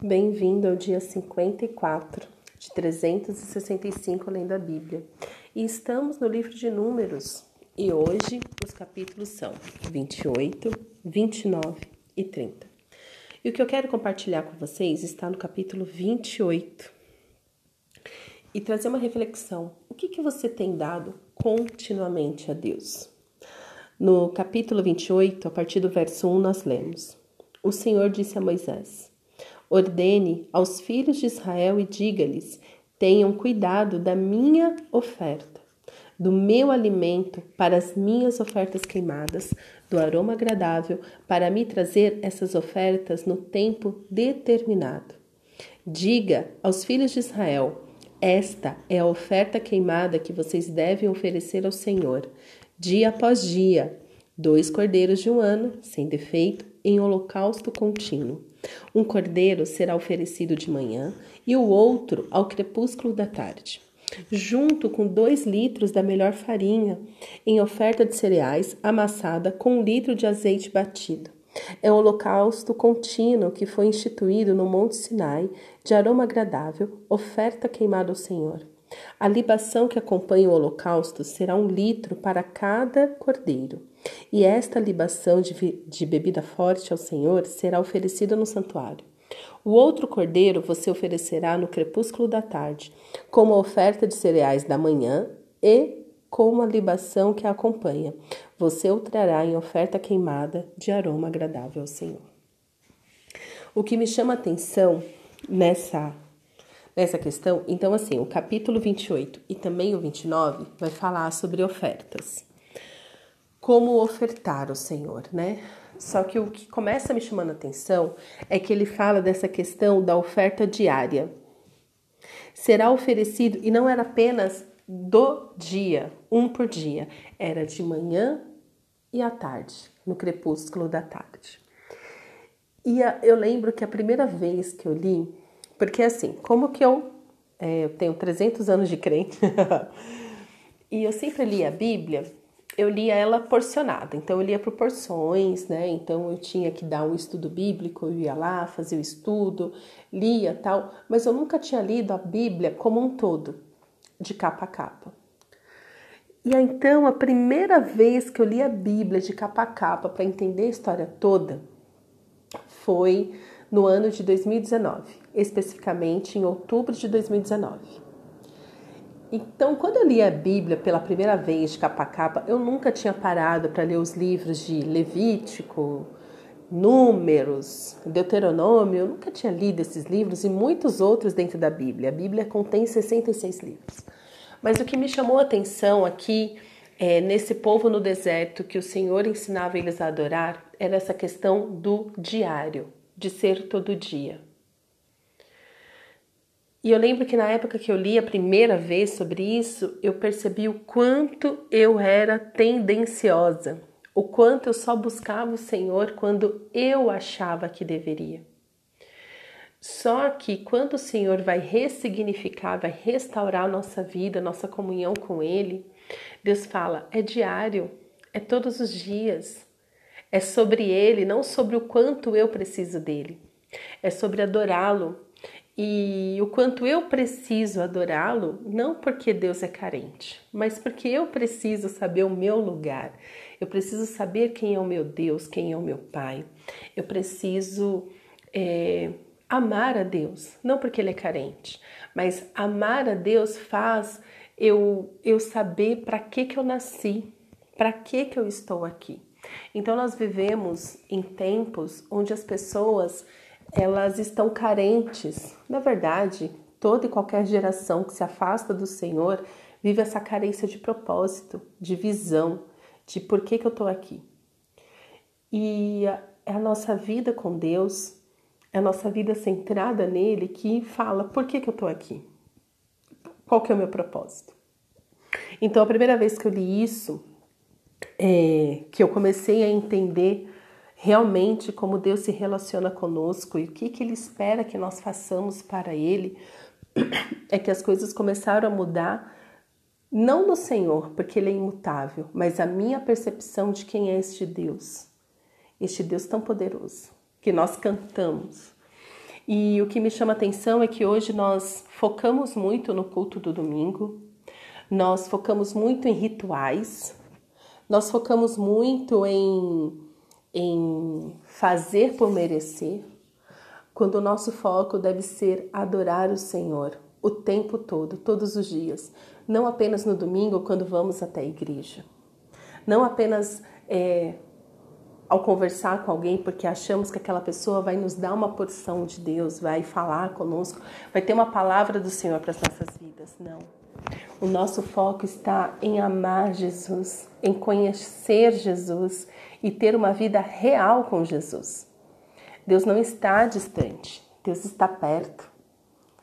Bem-vindo ao dia 54 de 365 além da Bíblia. E estamos no livro de Números. E hoje os capítulos são 28, 29 e 30. E o que eu quero compartilhar com vocês está no capítulo 28. E trazer uma reflexão. O que, que você tem dado continuamente a Deus? No capítulo 28, a partir do verso 1, nós lemos: O Senhor disse a Moisés: Ordene aos filhos de Israel e diga-lhes: Tenham cuidado da minha oferta, do meu alimento para as minhas ofertas queimadas, do aroma agradável, para me trazer essas ofertas no tempo determinado. Diga aos filhos de Israel: Esta é a oferta queimada que vocês devem oferecer ao Senhor dia após dia, dois cordeiros de um ano, sem defeito, em holocausto contínuo. Um cordeiro será oferecido de manhã e o outro ao crepúsculo da tarde, junto com dois litros da melhor farinha, em oferta de cereais amassada com um litro de azeite batido. É um holocausto contínuo que foi instituído no Monte Sinai, de aroma agradável, oferta queimada ao Senhor. A libação que acompanha o holocausto será um litro para cada cordeiro, e esta libação de, de bebida forte ao Senhor será oferecida no santuário. O outro cordeiro você oferecerá no crepúsculo da tarde, como a oferta de cereais da manhã e como a libação que a acompanha. Você o trará em oferta queimada de aroma agradável ao Senhor. O que me chama atenção nessa nessa questão, então assim, o capítulo 28 e também o 29 vai falar sobre ofertas. Como ofertar ao Senhor, né? Só que o que começa me chamando a atenção é que ele fala dessa questão da oferta diária. Será oferecido e não era apenas do dia, um por dia, era de manhã e à tarde, no crepúsculo da tarde. E eu lembro que a primeira vez que eu li porque assim, como que eu, é, eu tenho 300 anos de crente e eu sempre li a Bíblia, eu lia ela porcionada. Então eu lia por porções, né? Então eu tinha que dar um estudo bíblico, eu ia lá, fazia o estudo, lia tal, mas eu nunca tinha lido a Bíblia como um todo, de capa a capa. E aí, então, a primeira vez que eu li a Bíblia de capa a capa para entender a história toda foi no ano de 2019, especificamente em outubro de 2019. Então, quando eu li a Bíblia pela primeira vez, de capa a capa, eu nunca tinha parado para ler os livros de Levítico, Números, Deuteronômio, eu nunca tinha lido esses livros e muitos outros dentro da Bíblia. A Bíblia contém 66 livros. Mas o que me chamou a atenção aqui, é, nesse povo no deserto que o Senhor ensinava eles a adorar, era essa questão do diário de ser todo dia. E eu lembro que na época que eu li a primeira vez sobre isso, eu percebi o quanto eu era tendenciosa, o quanto eu só buscava o Senhor quando eu achava que deveria. Só que quando o Senhor vai ressignificar, vai restaurar a nossa vida, nossa comunhão com Ele, Deus fala: é diário, é todos os dias. É sobre ele, não sobre o quanto eu preciso dele. É sobre adorá-lo. E o quanto eu preciso adorá-lo, não porque Deus é carente, mas porque eu preciso saber o meu lugar. Eu preciso saber quem é o meu Deus, quem é o meu Pai. Eu preciso é, amar a Deus, não porque Ele é carente, mas amar a Deus faz eu, eu saber para que, que eu nasci, para que, que eu estou aqui. Então nós vivemos em tempos onde as pessoas elas estão carentes. Na verdade, toda e qualquer geração que se afasta do Senhor vive essa carência de propósito, de visão, de por que, que eu estou aqui. E é a nossa vida com Deus, é a nossa vida centrada nele que fala por que, que eu estou aqui, qual que é o meu propósito. Então, a primeira vez que eu li isso, é, que eu comecei a entender realmente como Deus se relaciona conosco e o que, que Ele espera que nós façamos para Ele, é que as coisas começaram a mudar, não no Senhor, porque Ele é imutável, mas a minha percepção de quem é este Deus, este Deus tão poderoso, que nós cantamos. E o que me chama atenção é que hoje nós focamos muito no culto do domingo, nós focamos muito em rituais, nós focamos muito em, em fazer por merecer, quando o nosso foco deve ser adorar o Senhor o tempo todo, todos os dias, não apenas no domingo quando vamos até a igreja, não apenas é, ao conversar com alguém porque achamos que aquela pessoa vai nos dar uma porção de Deus, vai falar conosco, vai ter uma palavra do Senhor para as nossas vidas. Não. O nosso foco está em amar Jesus, em conhecer Jesus e ter uma vida real com Jesus. Deus não está distante, Deus está perto.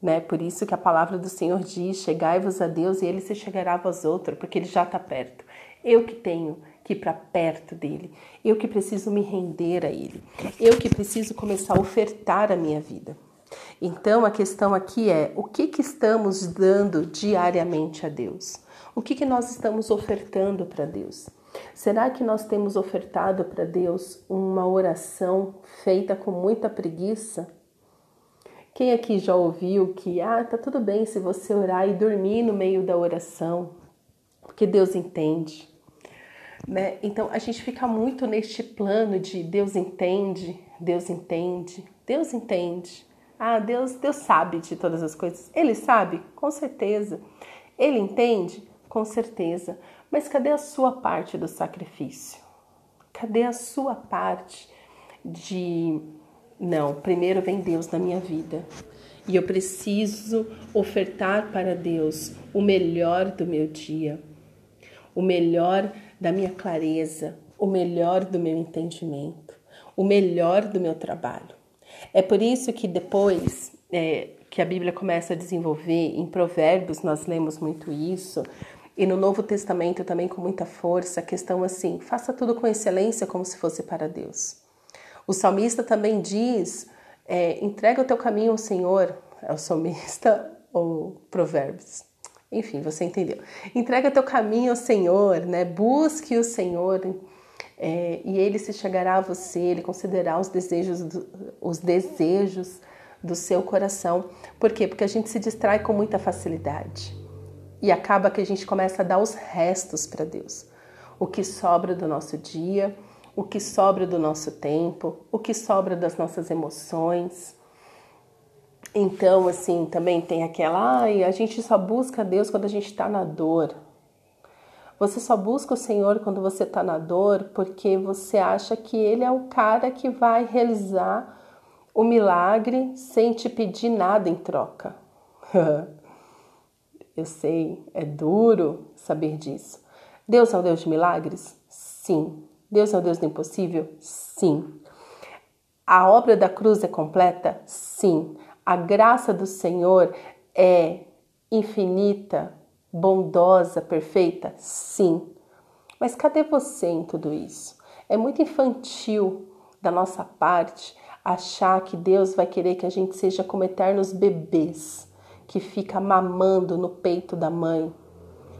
Né? Por isso que a palavra do Senhor diz: chegai-vos a Deus e ele se chegará a vós outro, porque ele já está perto. Eu que tenho que ir para perto dele. Eu que preciso me render a ele. Eu que preciso começar a ofertar a minha vida. Então a questão aqui é: o que, que estamos dando diariamente a Deus? O que, que nós estamos ofertando para Deus? Será que nós temos ofertado para Deus uma oração feita com muita preguiça? Quem aqui já ouviu que, ah, tá tudo bem se você orar e dormir no meio da oração, porque Deus entende. Né? Então a gente fica muito neste plano de Deus entende, Deus entende, Deus entende. Ah, Deus, Deus sabe de todas as coisas. Ele sabe, com certeza. Ele entende, com certeza. Mas cadê a sua parte do sacrifício? Cadê a sua parte de não, primeiro vem Deus na minha vida. E eu preciso ofertar para Deus o melhor do meu dia, o melhor da minha clareza, o melhor do meu entendimento, o melhor do meu trabalho. É por isso que depois é, que a Bíblia começa a desenvolver, em Provérbios nós lemos muito isso, e no Novo Testamento também com muita força, a questão assim: faça tudo com excelência como se fosse para Deus. O salmista também diz: é, entrega o teu caminho ao Senhor. É o salmista ou Provérbios? Enfim, você entendeu. Entrega teu caminho ao Senhor, né? Busque o Senhor é, e Ele se chegará a você. Ele considerará os desejos, do, os desejos do seu coração. Por quê? Porque a gente se distrai com muita facilidade e acaba que a gente começa a dar os restos para Deus. O que sobra do nosso dia, o que sobra do nosso tempo, o que sobra das nossas emoções. Então, assim, também tem aquela, ai, a gente só busca Deus quando a gente está na dor. Você só busca o Senhor quando você está na dor porque você acha que Ele é o cara que vai realizar o milagre sem te pedir nada em troca. Eu sei, é duro saber disso. Deus é um Deus de milagres? Sim. Deus é o Deus do impossível? Sim. A obra da cruz é completa? Sim. A graça do Senhor é infinita, bondosa, perfeita? Sim. Mas cadê você em tudo isso? É muito infantil da nossa parte achar que Deus vai querer que a gente seja como eternos bebês que fica mamando no peito da mãe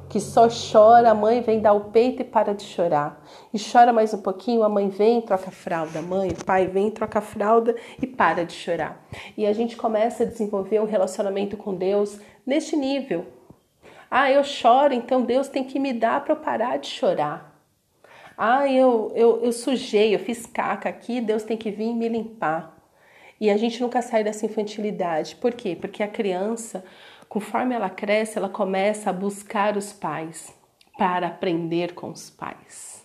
que só chora, a mãe vem dar o peito e para de chorar. E chora mais um pouquinho, a mãe vem, troca a fralda, a mãe, o pai vem, troca a fralda e para de chorar. E a gente começa a desenvolver um relacionamento com Deus neste nível. Ah, eu choro, então Deus tem que me dar para eu parar de chorar. Ah, eu, eu, eu sujei, eu fiz caca aqui, Deus tem que vir me limpar. E a gente nunca sai dessa infantilidade. Por quê? Porque a criança Conforme ela cresce, ela começa a buscar os pais para aprender com os pais.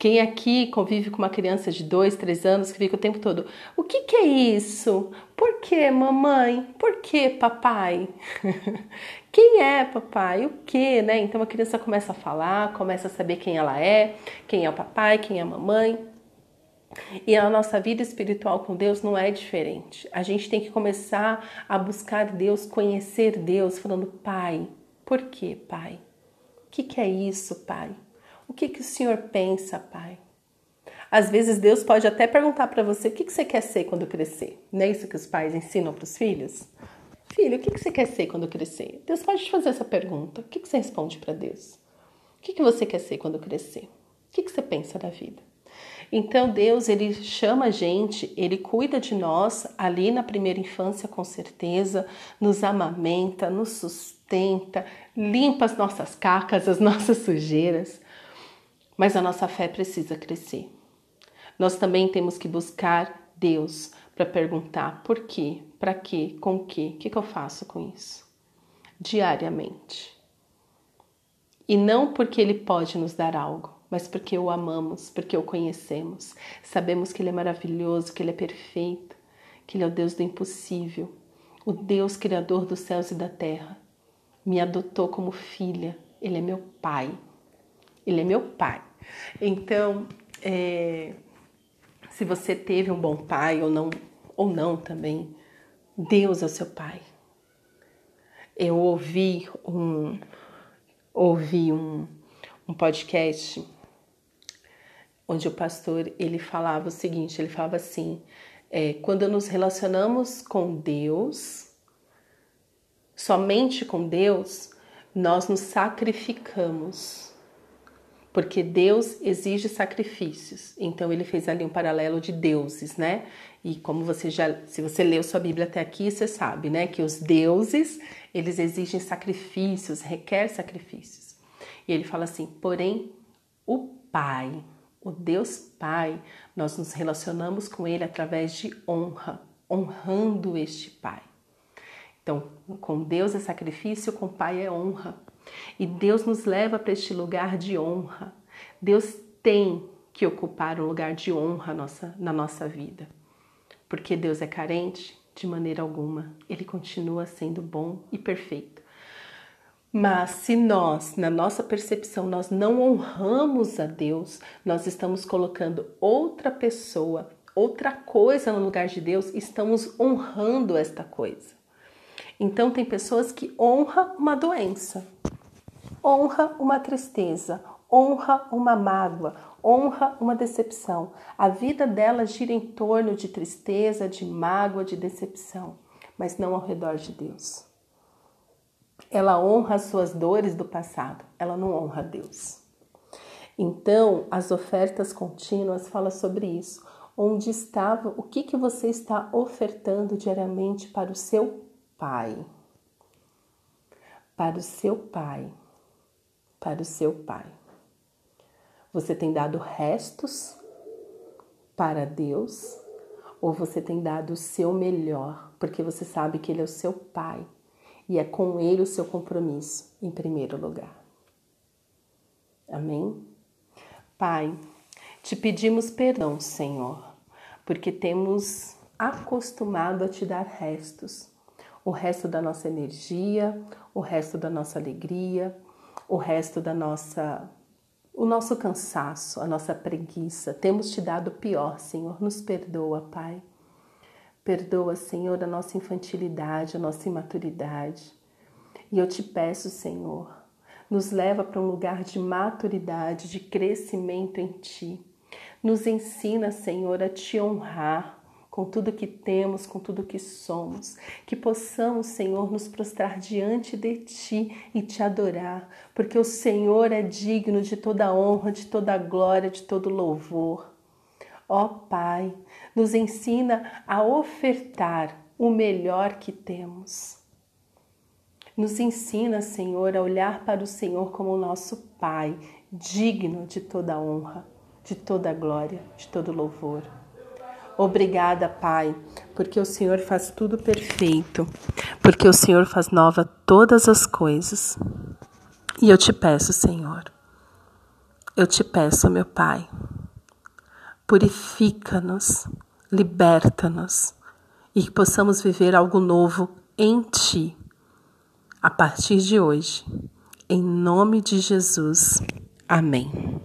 Quem aqui convive com uma criança de dois, três anos que fica o tempo todo: o que, que é isso? Por que, mamãe? Por que, papai? quem é papai? O que, né? Então a criança começa a falar, começa a saber quem ela é, quem é o papai, quem é a mamãe. E a nossa vida espiritual com Deus não é diferente. A gente tem que começar a buscar Deus, conhecer Deus, falando: Pai, por que, Pai? O que, que é isso, Pai? O que, que o Senhor pensa, Pai? Às vezes Deus pode até perguntar para você o que, que você quer ser quando crescer. Não é isso que os pais ensinam para os filhos? Filho, o que, que você quer ser quando crescer? Deus pode te fazer essa pergunta. O que, que você responde para Deus? O que, que você quer ser quando crescer? O que, que você pensa da vida? Então Deus, ele chama a gente, ele cuida de nós ali na primeira infância com certeza, nos amamenta, nos sustenta, limpa as nossas cacas, as nossas sujeiras. Mas a nossa fé precisa crescer. Nós também temos que buscar Deus para perguntar por quê, para quê, com quê, o que, que eu faço com isso? Diariamente. E não porque Ele pode nos dar algo, mas porque o amamos, porque o conhecemos. Sabemos que Ele é maravilhoso, que Ele é perfeito, que Ele é o Deus do impossível, o Deus Criador dos céus e da terra. Me adotou como filha, Ele é meu Pai. Ele é meu Pai. Então, é, se você teve um bom pai ou não, ou não também, Deus é o seu Pai. Eu ouvi um, ouvi um, um podcast onde o pastor ele falava o seguinte, ele falava assim, é, quando nos relacionamos com Deus, somente com Deus, nós nos sacrificamos, porque Deus exige sacrifícios. Então ele fez ali um paralelo de deuses, né? E como você já, se você leu sua Bíblia até aqui, você sabe, né, que os deuses eles exigem sacrifícios, requer sacrifícios. E ele fala assim, porém o Pai o Deus Pai, nós nos relacionamos com Ele através de honra, honrando este Pai. Então, com Deus é sacrifício, com Pai é honra. E Deus nos leva para este lugar de honra. Deus tem que ocupar um lugar de honra nossa, na nossa vida. Porque Deus é carente? De maneira alguma. Ele continua sendo bom e perfeito. Mas se nós, na nossa percepção, nós não honramos a Deus, nós estamos colocando outra pessoa, outra coisa no lugar de Deus, estamos honrando esta coisa. Então tem pessoas que honra uma doença, honra uma tristeza, honra uma mágoa, honra uma decepção. A vida dela gira em torno de tristeza, de mágoa, de decepção, mas não ao redor de Deus. Ela honra as suas dores do passado, ela não honra Deus. Então, as ofertas contínuas falam sobre isso. Onde estava, o que, que você está ofertando diariamente para o seu pai? Para o seu pai. Para o seu pai. Você tem dado restos para Deus ou você tem dado o seu melhor, porque você sabe que Ele é o seu pai e é com Ele o seu compromisso em primeiro lugar. Amém? Pai, te pedimos perdão, Senhor, porque temos acostumado a te dar restos o resto da nossa energia, o resto da nossa alegria, o resto da nossa o nosso cansaço, a nossa preguiça. Temos te dado o pior, Senhor. Nos perdoa, Pai. Perdoa, Senhor, a nossa infantilidade, a nossa imaturidade. E eu te peço, Senhor, nos leva para um lugar de maturidade, de crescimento em Ti. Nos ensina, Senhor, a Te honrar com tudo que temos, com tudo que somos. Que possamos, Senhor, nos prostrar diante de Ti e Te adorar, porque o Senhor é digno de toda honra, de toda glória, de todo louvor. Ó Pai, nos ensina a ofertar o melhor que temos. Nos ensina, Senhor, a olhar para o Senhor como o nosso Pai, digno de toda honra, de toda glória, de todo louvor. Obrigada, Pai, porque o Senhor faz tudo perfeito, porque o Senhor faz nova todas as coisas. E eu te peço, Senhor, eu te peço, meu Pai, purifica-nos, liberta-nos e que possamos viver algo novo em Ti a partir de hoje. Em nome de Jesus. Amém.